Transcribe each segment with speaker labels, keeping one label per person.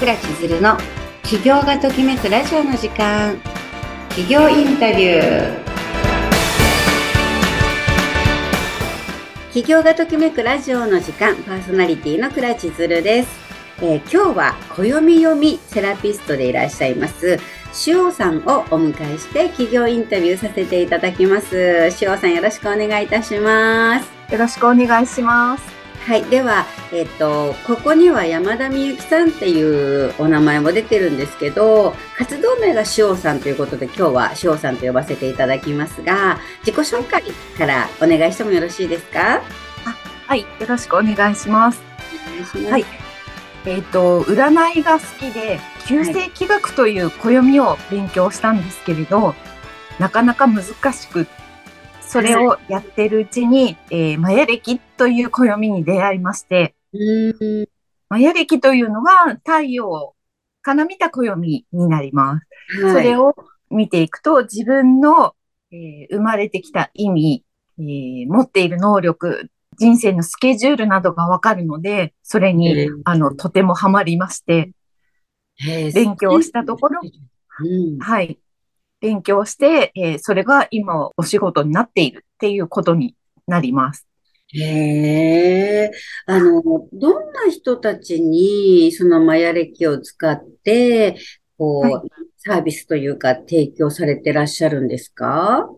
Speaker 1: 倉千鶴の起業がときめくラジオの時間。起業インタビュー。起業がときめくラジオの時間。パーソナリティの倉千鶴です、えー、今日は暦読みセラピストでいらっしゃいます。塩さんをお迎えして企業インタビューさせていただきます。塩さんよろしくお願いいたします。
Speaker 2: よろしくお願いします。
Speaker 1: はい。では、えっ、と、ここには山田美幸さんっていうお名前も出てるんですけど、活動名が塩さんということで、今日は塩さんと呼ばせていただきますが、自己紹介からお願いしてもよろしいですか？
Speaker 2: はい。よろしくお願いします。はい。えっ、ー、と、占いが好きで、旧世紀学という暦を勉強したんですけれど、はい、なかなか難しくそれをやってるうちに、えー、マヤ暦という暦に出会いまして、マヤ暦というのが太陽から見た暦になります。はい、それを見ていくと、自分の、えー、生まれてきた意味、えー、持っている能力、人生のスケジュールなどがわかるので、それに、あの、とてもハマりまして、勉強したところ、うん、はい。勉強して、えー、それが今お仕事になっているっていうことになります。
Speaker 1: へえ、あの、どんな人たちにそのマヤ歴を使って、こう、はい、サービスというか提供されてらっしゃるんですか？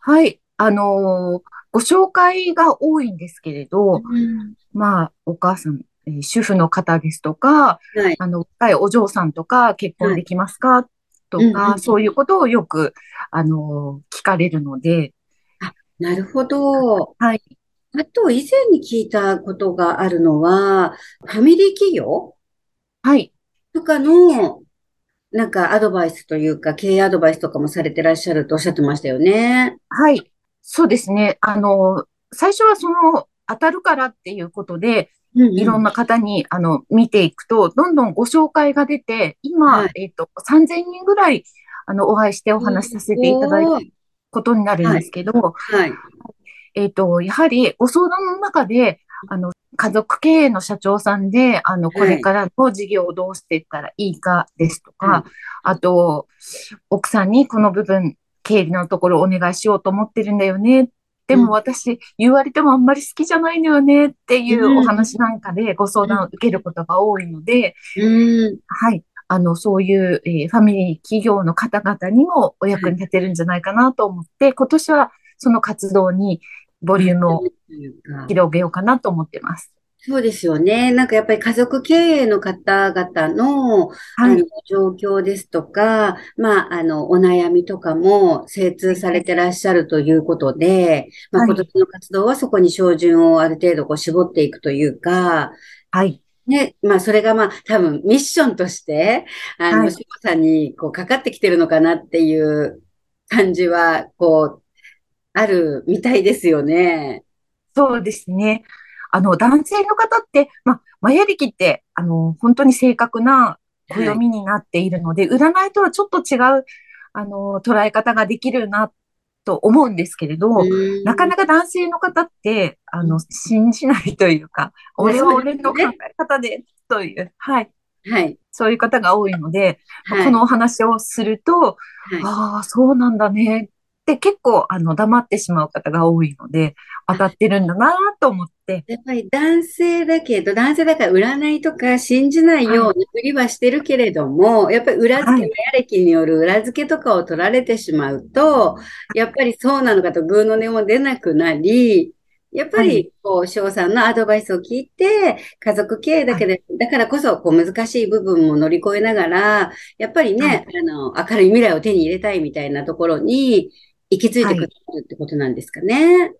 Speaker 2: はい、あのー、ご紹介が多いんですけれど、うん、まあ、お母さん、えー、主婦の方ですとか、はい、あの、若いお嬢さんとか結婚できますか、はい。とか、うんうん、そういうことをよく、あの、聞かれるので。
Speaker 1: あ、なるほど。
Speaker 2: はい。
Speaker 1: あと、以前に聞いたことがあるのは、ファミリー企業？
Speaker 2: はい。
Speaker 1: とかの、なんかアドバイスというか、経営アドバイスとかもされてらっしゃるとおっしゃってましたよね。
Speaker 2: はい。そうですね。あの、最初はその、当たるからっていうことで、いろんな方に、あの、見ていくと、どんどんご紹介が出て、今、はい、えっ、と、3000人ぐらい、あの、お会いしてお話しさせていただいたことになるんですけど、はい。えっ、と、やはり、ご相談の中で、あの、家族経営の社長さんで、あの、これからの事業をどうしていったらいいかですとか、はい、あと、奥さんにこの部分、経理のところお願いしようと思ってるんだよね。でも私、言われてもあんまり好きじゃないのよねっていうお話なんかでご相談を受けることが多いので、はい。あの、そういう、えー、ファミリー企業の方々にもお役に立てるんじゃないかなと思って、今年はその活動にボリュームを広げようかなと思ってます。
Speaker 1: そうですよね。なんかやっぱり家族経営の方々の、の状況ですとか、まあ、あの、お悩みとかも精通されてらっしゃるということで、まあ、今年の活動はそこに照準をある程度こう絞っていくというか、
Speaker 2: はい。
Speaker 1: ね、まあ、それがまあ、多分ミッションとして、あの、はい、しさんにこうかかってきてるのかなっていう感じは、こう、あるみたいですよね。
Speaker 2: そうですね。あの、男性の方って、まヤ歴って、あの、本当に正確な暦になっているので、はい、占いとはちょっと違う、あの、捉え方ができるな、と思うんですけれど、なかなか男性の方って、あの、信じないというか、俺は俺の考え方で、という、はい。
Speaker 1: はい。
Speaker 2: そういう方が多いので、はい、このお話をすると、はい、ああ、そうなんだねって結構、あの、黙ってしまう方が多いので、当たってるんだなと思って。
Speaker 1: やっぱり男性だけど、男性だから占いとか信じないようにふりはしてるけれども、はい、やっぱり裏付け、や歴による裏付けとかを取られてしまうと、やっぱりそうなのかと偶の音も出なくなり、やっぱり、こう、翔さんのアドバイスを聞いて、家族経営だけで、だからこそ、こう、難しい部分も乗り越えながら、やっぱりね、あの、明るい未来を手に入れたいみたいなところに、行き着いてくるってことなんですかね。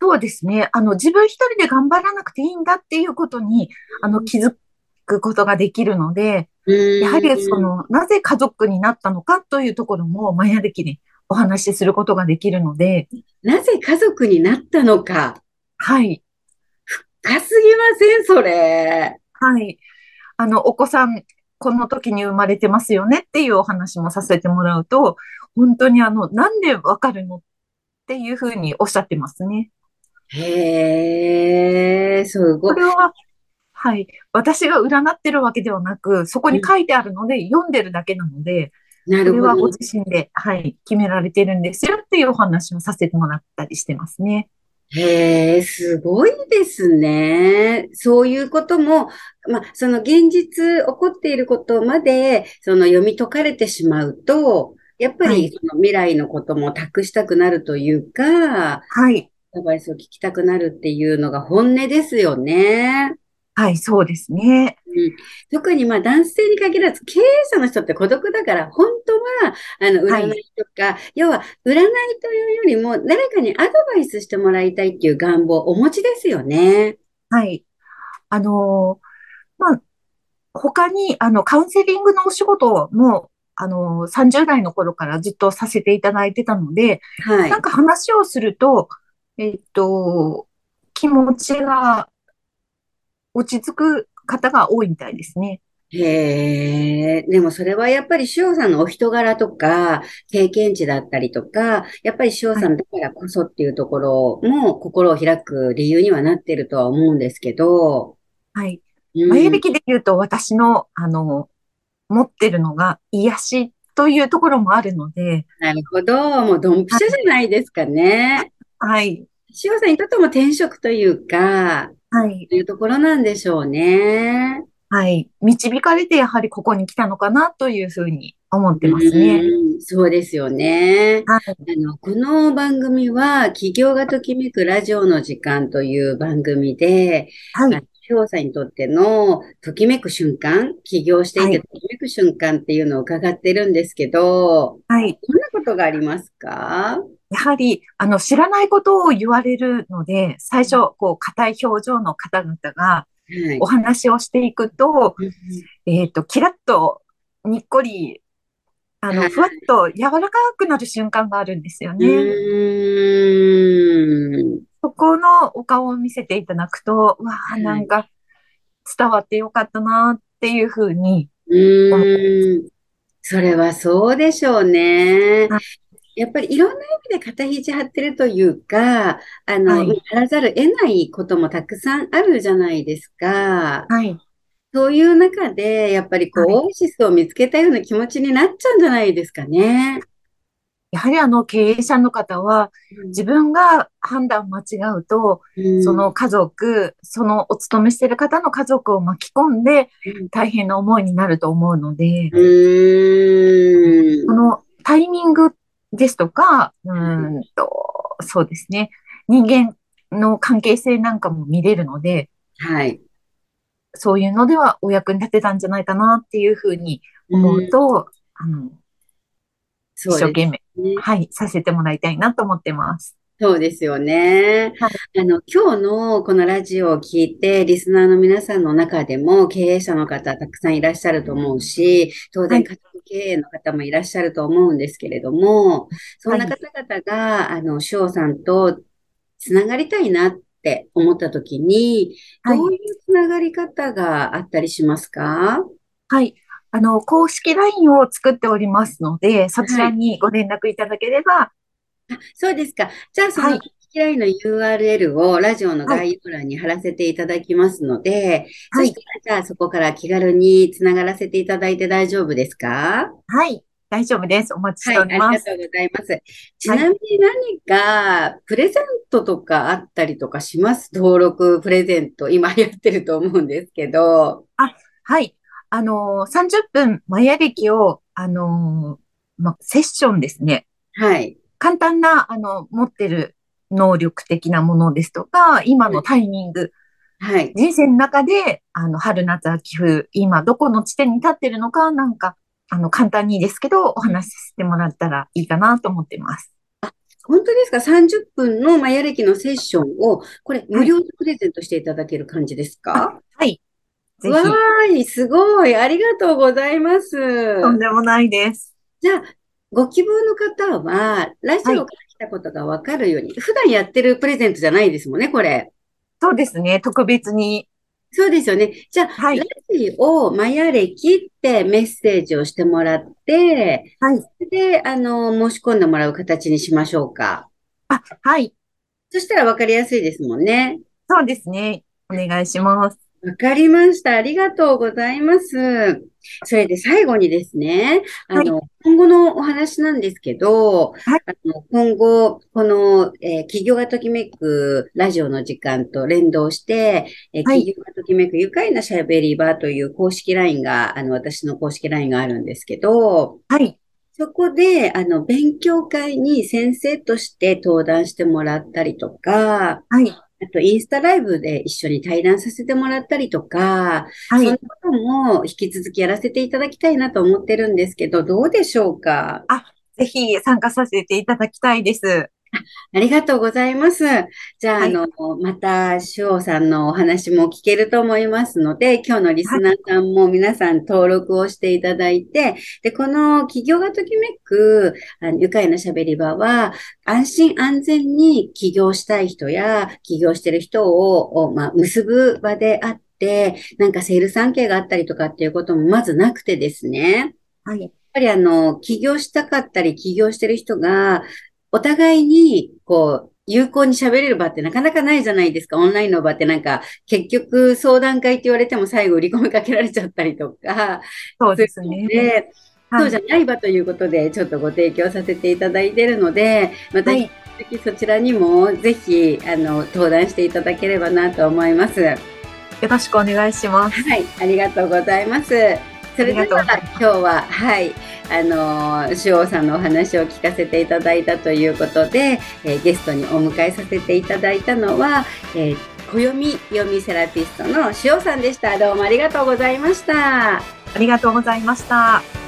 Speaker 2: そうですね。あの、自分一人で頑張らなくていいんだっていうことに、あの、気づくことができるので、やはりその、なぜ家族になったのかというところも、マヤ歴にお話しすることができるので。
Speaker 1: なぜ家族になったのか。
Speaker 2: はい。
Speaker 1: 深すぎません、それ。
Speaker 2: はい。あの、お子さん、この時に生まれてますよねっていうお話もさせてもらうと、本当にあの、なんでわかるのっていうふうにおっしゃってますね。
Speaker 1: へえ、すごい。
Speaker 2: これは、はい。私が占ってるわけではなく、そこに書いてあるので、読んでるだけなので、
Speaker 1: なるほど。
Speaker 2: それはご自身で、はい、決められてるんですよっていうお話をさせてもらったりしてますね。
Speaker 1: へえ、すごいですね。そういうことも、まあ、その現実起こっていることまで、その読み解かれてしまうと、やっぱりその未来のことも託したくなるというか、
Speaker 2: はい。
Speaker 1: アドバイスを聞きたくなるっていうのが本音ですよね。
Speaker 2: はい、そうですね。
Speaker 1: うん、特にまあ男性に限らず経営者の人って孤独だから、本当は、あの、占いとか、はい、要は、占いというよりも、誰かにアドバイスしてもらいたいっていう願望お持ちですよね。
Speaker 2: はい。あのー、まあ、他に、あの、カウンセリングのお仕事も、あのー、30代の頃からずっとさせていただいてたので、はい。なんか話をすると、えっと、気持ちが落ち着く方が多いみたいですね。
Speaker 1: へえ、でもそれはやっぱり塩さんのお人柄とか、経験値だったりとか、やっぱり塩さんだからこそっていうところも心を開く理由にはなってるとは思うんですけど。
Speaker 2: はい。前引きで言うと私の、あの、持ってるのが癒しというところもあるので。
Speaker 1: なるほど。もうドンピシャじゃないですかね。
Speaker 2: はい。
Speaker 1: 塩さんにとっても転職というか、
Speaker 2: はい。
Speaker 1: というところなんでしょうね。
Speaker 2: はい。導かれてやはりここに来たのかなというふうに思ってますね。
Speaker 1: うそうですよね。
Speaker 2: はい。
Speaker 1: あの、この番組は、企業がときめくラジオの時間という番組で、
Speaker 2: はい。
Speaker 1: 調査にとってのときめく瞬間、起業していてときめく瞬間っていうのを伺ってるんですけど、
Speaker 2: はい。
Speaker 1: どんなことがありますか？
Speaker 2: やはり、あの、知らないことを言われるので、最初、こう、硬い表情の方々が、お話をしていくと、はい、えっ、と、キラッと、にっこり、あの、ふわっと柔らかくなる瞬間があるんですよね。そこのお顔を見せていただくと、わあ、なんか、伝わってよかったなっていうふうに思
Speaker 1: います。それはそうでしょうね。やっぱりいろんな意味で肩肘張ってるというか、あの、はい、やらざる得ないこともたくさんあるじゃないですか。
Speaker 2: はい。
Speaker 1: そういう中で、やっぱりこう、はい、オアシスを見つけたような気持ちになっちゃうんじゃないですかね。
Speaker 2: やはりあの経営者の方は、自分が判断間違うと、うん、その家族、そのお勤めしてる方の家族を巻き込んで、大変な思いになると思うので、
Speaker 1: うん、
Speaker 2: このタイミングですとか、うん。と、そうですね。人間の関係性なんかも見れるので、
Speaker 1: はい。
Speaker 2: そういうのではお役に立てたんじゃないかなっていうふうに思うと、うん、あの、一生懸命、ね、はい、させてもらいたいなと思ってます。
Speaker 1: そうですよね。はい、あの、今日のこのラジオを聞いて、リスナーの皆さんの中でも経営者の方たくさんいらっしゃると思うし、当然家族経営の方もいらっしゃると思うんですけれども、そんな方々が、はい、あの、翔さんとつながりたいなって思った時に、どういうつながり方があったりしますか？
Speaker 2: はい。あの、公式 LINE を作っておりますので、そちらにご連絡いただければ、
Speaker 1: あ、そうですか。じゃあ、その、機械の URL をラジオの概要欄に貼らせていただきますので、はい、そしたら、じゃあそこから気軽につながらせていただいて大丈夫ですか？
Speaker 2: はい。大丈夫です。お待ちしております。はい、あり
Speaker 1: がとうございます。ちなみに何か、プレゼントとかあったりとかします？登録プレゼント。今やってると思うんですけど。
Speaker 2: あ、はい。あのー、30分マヤ歴を、あのー、ま、セッションですね。
Speaker 1: はい。
Speaker 2: 簡単な、あの、持ってる能力的なものですとか、今のタイミング、
Speaker 1: はい。
Speaker 2: 人生の中で、あの、春夏秋冬、今どこの地点に立ってるのか、なんか、あの、簡単にですけど、お話しさせてもらったらいいかなと思ってます。
Speaker 1: あ、本当ですか ?30 分のマヤ歴のセッションを、これ、無料でプレゼントしていただける感じですか？
Speaker 2: はい。
Speaker 1: ぜひ。わーい、すごい。ありがとうございます。
Speaker 2: とんでもないです。
Speaker 1: じゃあ、ご希望の方は、ラジオから来たことがわかるように、はい、普段やってるプレゼントじゃないですもんね、これ。
Speaker 2: そうですね、特別に。
Speaker 1: そうですよね。じゃあ、はい、ラジオ、マヤ歴ってメッセージをしてもらって、
Speaker 2: はい。
Speaker 1: で、あの、申し込んでもらう形にしましょうか。
Speaker 2: あ、はい。
Speaker 1: そしたらわかりやすいですもんね。
Speaker 2: そうですね。お願いします。
Speaker 1: わかりました。ありがとうございます。それで最後にですね、あの、はい、今後のお話なんですけど、はい、あの今後、この、えー、企業がときめくラジオの時間と連動して、えー、企業がときめく愉快なしゃべり場という公式 LINE が、あの、私の公式 LINE があるんですけど、
Speaker 2: はい。
Speaker 1: そこで、あの、勉強会に先生として登壇してもらったりとか、
Speaker 2: はい。
Speaker 1: あと、インスタライブで一緒に対談させてもらったりとか、はい、そんなことも引き続きやらせていただきたいなと思ってるんですけど、どうでしょうか？
Speaker 2: あ、ぜひ参加させていただきたいです。
Speaker 1: ありがとうございます。じゃあ、はい、あの、また、しおさんのお話も聞けると思いますので、今日のリスナーさんも皆さん登録をしていただいて、で、この企業がときめく、あの愉快な喋り場は、安心安全に起業したい人や、起業してる人を、まあ、結ぶ場であって、なんかセール関係があったりとかっていうこともまずなくてですね。
Speaker 2: はい。やっ
Speaker 1: ぱりあの、起業したかったり、起業してる人が、お互いに、こう、有効に喋れる場ってなかなかないじゃないですか。オンラインの場ってなんか、結局相談会って言われても最後売り込みかけられちゃったりとか。
Speaker 2: そうですね。
Speaker 1: で、そうじゃない場ということで、ちょっとご提供させていただいているので、また引き続きそちらにもぜひ、あの、登壇していただければなと思います。よ
Speaker 2: ろしくお願いします。
Speaker 1: はい、ありがとうございます。それでは今日は、はい、あの、主王さんのお話を聞かせていただいたということで、えー、ゲストにお迎えさせていただいたのは、えー、暦読みセラピストのしおさんでした。どうもありがとうございました。あ
Speaker 2: りがとうございました。